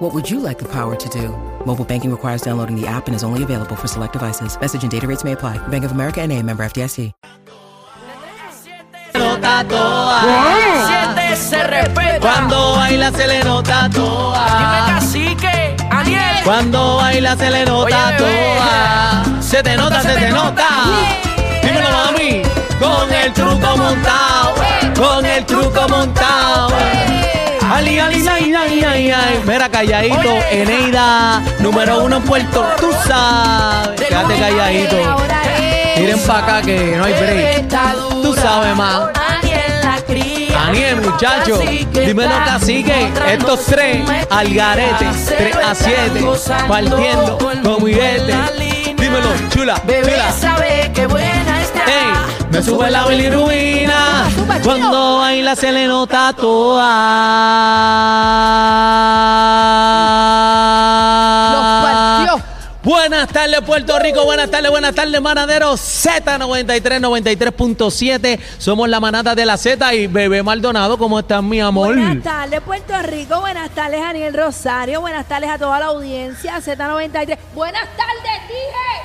What would you like the power to do? Mobile banking requires downloading the app and is only available for select devices. Message and data rates may apply. Bank of America and a member FDIC. nota toa. Siente se respeta. Cuando baila se le nota Dime toa. cacique, Aniel. Cuando baila se le nota Oye, toa. Se te nota, se te nota. Dímelo, mami. Con el truco montado. Con el truco montado. Ay. Mira, calladito. Oye. Eneida, número uno en Puerto. Tú sabes. Quédate calladito. Miren para acá que no hay break. Tú sabes más. Daniel, muchacho, dímelo, cacique. Estos tres al garete, maestría. 3 a 7, Gozando partiendo mundo juguete. Dímelo, chula, chula. Me sube la bilirrubina. Cuando baila se le nota toda. Buenas tardes, Puerto Rico. Buenas tardes, buenas tardes, manaderos. Z93, 93.7. Somos la manada de la Z y Bebé Maldonado. ¿Cómo estás, mi amor? Buenas tardes, Puerto Rico. Buenas tardes, Daniel Rosario. Buenas tardes a toda la audiencia. Z93. Buenas tardes, dije.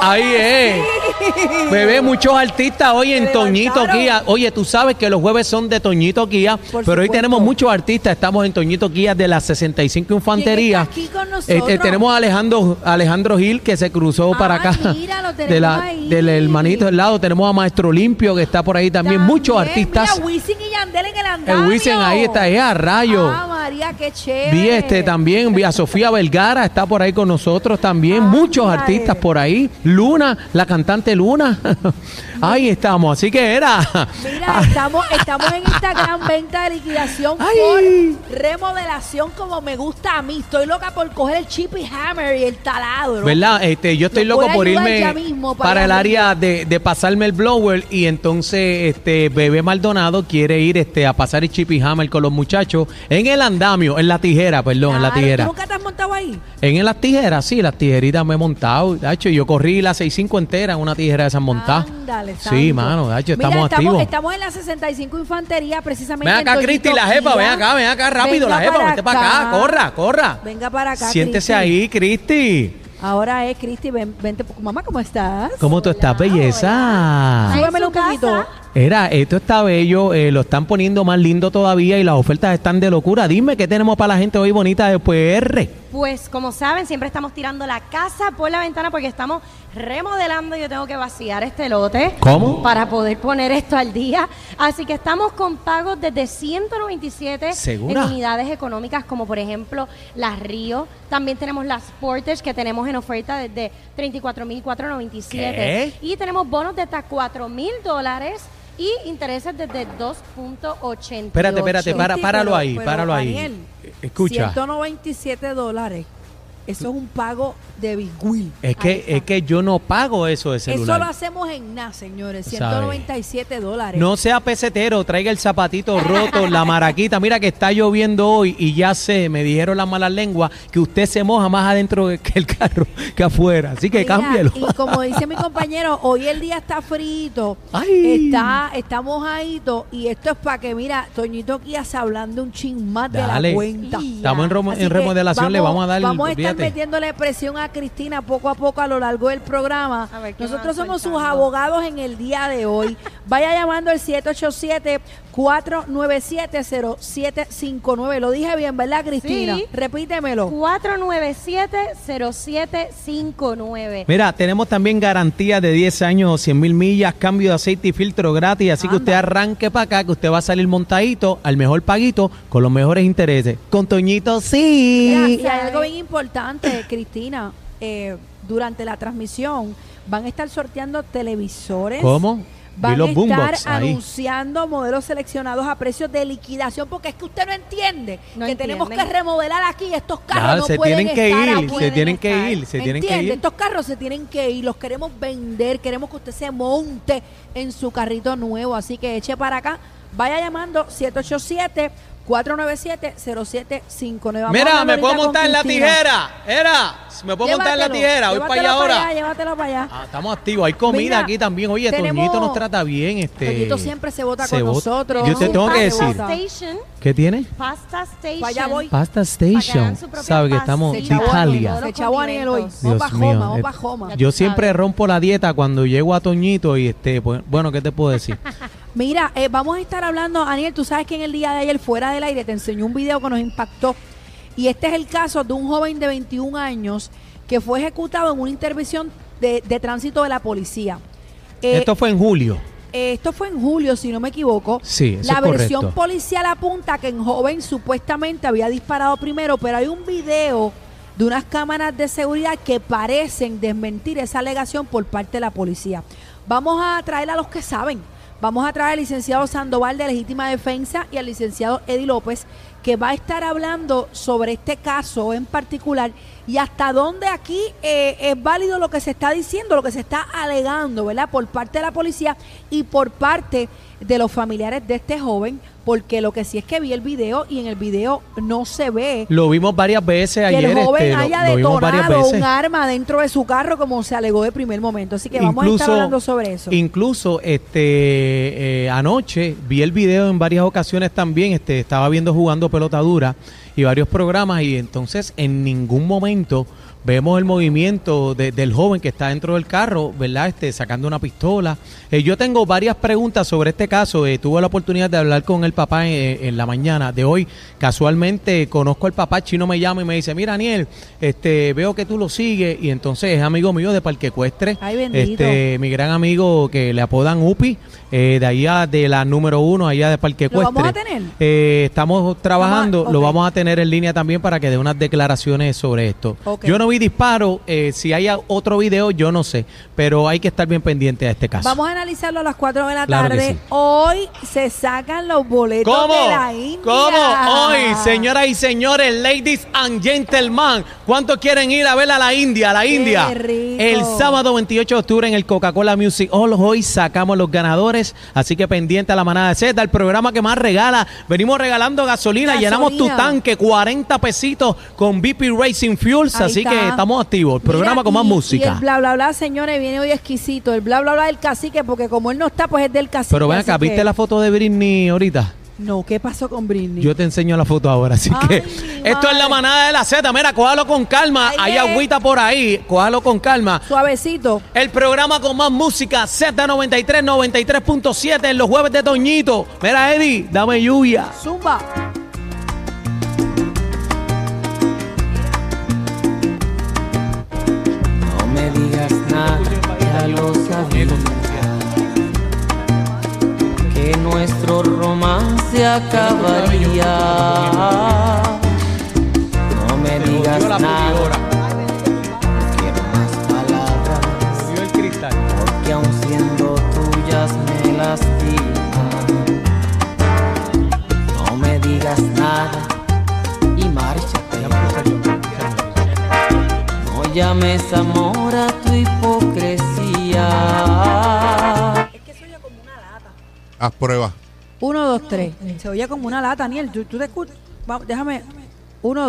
Ahí es. Bebé, muchos artistas hoy en Toñito. Guía. Oye, tú sabes que los jueves son de Toñito Guía, Por pero hoy supuesto. tenemos muchos artistas. Estamos en Toñito Guía de la 65 Infantería. ¿Quién está aquí con nosotros? Este, tenemos a Alejandro, Alejandro Gil que se cruzó Ah, para acá. mira, lo de tenemos ahí. del hermanito del lado. Tenemos a Maestro Limpio que está por ahí también. Muchos artistas. Mira, Wisin y Yandel en el andamio. El Wisin ahí está, ahí a rayo. Ah, María, qué chévere. Vi este también, vi a Sofía Vergara, está por ahí con nosotros también. Muchos Ándale. artistas por ahí. Luna, la cantante Luna. ahí estamos. Así que era. Mira, estamos, estamos en Instagram, venta de liquidación Ay. por remodelación como me gusta a mí. Estoy loca por coger el chip y hammer y el taladro. ¿Verdad? Este, yo estoy Lo loco por irme mismo para para, el área de, de pasarme el blower y entonces este Bebé Maldonado quiere ir este a pasar el chip y hammer con los muchachos en el andamio, en la tijera, perdón, en la Claro, tijera. ¿Tú nunca te has montado ahí? En las tijeras, sí, las tijeritas me he montado. De hecho, yo corrí la 65 entera en una tijera de esas montadas. Ándale, Sí, santo. mano, de hecho, Mira, estamos activos. Estamos en la 65 Infantería, precisamente. Ven en acá, Toñito Cristi, la jefa, ven acá, ven acá, rápido, Venga la jefa, vente para acá, corra, corra. Venga para acá. Siéntese Cristi. ahí, Cristi. Ahora es Cristi, ven, vente. Mamá, ¿cómo estás? ¿Cómo tú estás, belleza? Súbemelo un poquito. Era, esto está bello, eh, lo están poniendo más lindo todavía y las ofertas están de locura. Dime qué tenemos para la gente hoy bonita de PR. Pues como saben, siempre estamos tirando la casa por la ventana porque estamos remodelando. Yo tengo que vaciar este lote. ¿Cómo? Para poder poner esto al día. Así que estamos con pagos desde 197 ¿Segura? en unidades económicas como por ejemplo las Río. También tenemos las Sportage que tenemos en oferta desde 34.497. ¿Qué? Y tenemos bonos de hasta 4.000 dólares y intereses desde 2.88. Espérate, espérate, para, páralo ahí, páralo ahí. Daniel, Escucha. 197 dólares. Eso es un pago de Big Will. Es que, es que yo no pago eso de Eso lo celular. hacemos en nada, señores. Sabe. 197 dólares. No sea pesetero, traiga el zapatito roto, la maraquita. Mira que está lloviendo hoy y ya sé, me dijeron las malas lenguas que usted se moja más adentro que el carro que afuera. Así que Mira, cámbielo. Y como dice mi compañero, hoy el día está frito, Ay. está, está mojadito y esto es para que, mira, Toñito se hablando un chin más de Dale. la cuenta. Estamos en, Así remodelación, le vamos a dar Vamos a estar metiéndole presión a Cristina poco a poco a lo largo del programa. A ver, ¿qué Nosotros somos sus abogados en el día de hoy. Vaya llamando al 787-497-0759. Lo dije bien, ¿verdad, Cristina? Sí. Repítemelo. 497-0759. Mira, tenemos también garantía de 10 años o 100 mil millas, cambio de aceite y filtro gratis. Así que usted arranque para acá, que usted va a salir montadito al mejor paguito con los mejores intereses. Con Toñito, Mira, sí. y hay algo bien importante, Cristina. eh, durante la transmisión van a estar sorteando televisores. ¿Cómo? van a estar ahí. anunciando modelos seleccionados a precios de liquidación porque es que usted no entiende No que tenemos que remodelar aquí estos carros Claro, no se pueden tienen que estar ir, aquí. se tienen que ir, se tienen que ¿Entiende? ir. Estos carros se tienen que ir, los queremos vender, queremos que usted se monte en su carrito nuevo, así que eche para acá, vaya llamando 787 497 0759 Vamos Mira, hablando me puedo montar en la tijera. Era, me puedo montar en la tijera. Voy para allá ahora. llévatelo para allá. Ah, estamos activos. Hay comida Mira, aquí también. Oye, tenemos- Toñito nos trata bien. Este, Toñito siempre se vota con vota. nosotros. Yo te tengo que decir. Station, ¿Qué tiene? Pasta Station. Allá voy. Pasta Para Station. Sabe que estamos de Italia. Se Aniel hoy. Dios mío, Joma, vamos eh, Yo siempre rompo la dieta cuando llego a Toñito y este, pues, bueno, ¿qué te puedo decir? Mira, eh, vamos a estar hablando, Aniel, tú sabes que en el día de ayer fuera del aire te enseñó un video que nos impactó y este es el caso de un joven de 21 años que fue ejecutado en una intervención de, de tránsito de la policía. Eh, Esto fue en julio. eh, esto fue en julio, si no me equivoco. Sí, eso La es versión correcto. policial apunta que el joven supuestamente había disparado primero, pero hay un video de unas cámaras de seguridad que parecen desmentir esa alegación por parte de la policía. Vamos a traer a los que saben. Vamos a traer al licenciado Sandoval de Legítima Defensa y al licenciado Eddie López, que va a estar hablando sobre este caso en particular y hasta dónde aquí eh, es válido lo que se está diciendo, lo que se está alegando, ¿verdad? Por parte de la policía y por parte de los familiares de este joven, porque lo que sí es que vi el video y en el video no se ve Lo vimos varias veces que ayer. el joven este, haya lo, detonado un arma dentro de su carro como se alegó de primer momento. Así que vamos a estar hablando sobre eso. Incluso este eh, anoche vi el video en varias ocasiones también, este estaba viendo jugando pelota dura y varios programas y entonces en ningún momento vemos el movimiento de- del joven que está dentro del carro, ¿verdad? Este sacando una pistola. Eh, yo tengo varias preguntas sobre este caso. Eh, tuve la oportunidad de hablar con el papá en, en la mañana de hoy. Casualmente conozco al papá, Chino me llama y me dice, mira, Daniel, este, veo que tú lo sigues y entonces es amigo mío de Parque Ecuestre. Ay, bendito. Este, mi gran amigo que le apodan Upi, eh, de allá de la número uno, allá de Parque ¿Lo Ecuestre. vamos a tener? Eh, estamos trabajando, Vamos a- lo vamos a tener en línea también para que dé unas declaraciones sobre esto. Ok. Yo no vi disparo, eh, si hay otro video yo no sé, pero hay que estar bien pendiente a este caso. Vamos a analizarlo a las 4 de la Claro tarde. sí. Hoy se sacan los boletos ¿Cómo? de la India. ¿Cómo? Hoy, señoras y señores, ladies and gentlemen, ¿cuántos quieren ir a ver a la India? A la India. El sábado 28 de octubre en el Coca-Cola Music Hall. Hoy sacamos los ganadores, así que pendiente a la manada de Z, el programa que más regala. Venimos regalando gasolina, Gasolina. llenamos tu tanque, 40 pesitos con BP Racing Fuels, Ahí así está. que estamos activos. El programa Mira, con más y- Y música. el bla bla bla, señores, viene hoy exquisito. El bla bla bla del cacique, porque como él no está, pues es del cacique. Pero ven acá, que- ¿viste la foto de Britney ahorita? No, ¿qué pasó con Britney? Yo te enseño la foto ahora, así Ay, que esto es la manada de la Z. Mira, cójalo con calma. Ay, Hay agüita por ahí, cójalo con calma. Suavecito. El programa con más música, Z93, 93.7 en los jueves de Toñito. Mira, Eddie, dame lluvia. Zumba. Ya lo sabía. Que nuestro romance acabaría. No me digas nada, quiero más palabras. Porque aun siendo tuyas me lastiman. No me digas nada y márchate. No llames amor a Haz prueba. Uno, dos, tres. Se oye como una lata, Daniel. ¿Tú, tú te escuchas? Vamos, déjame. Uno,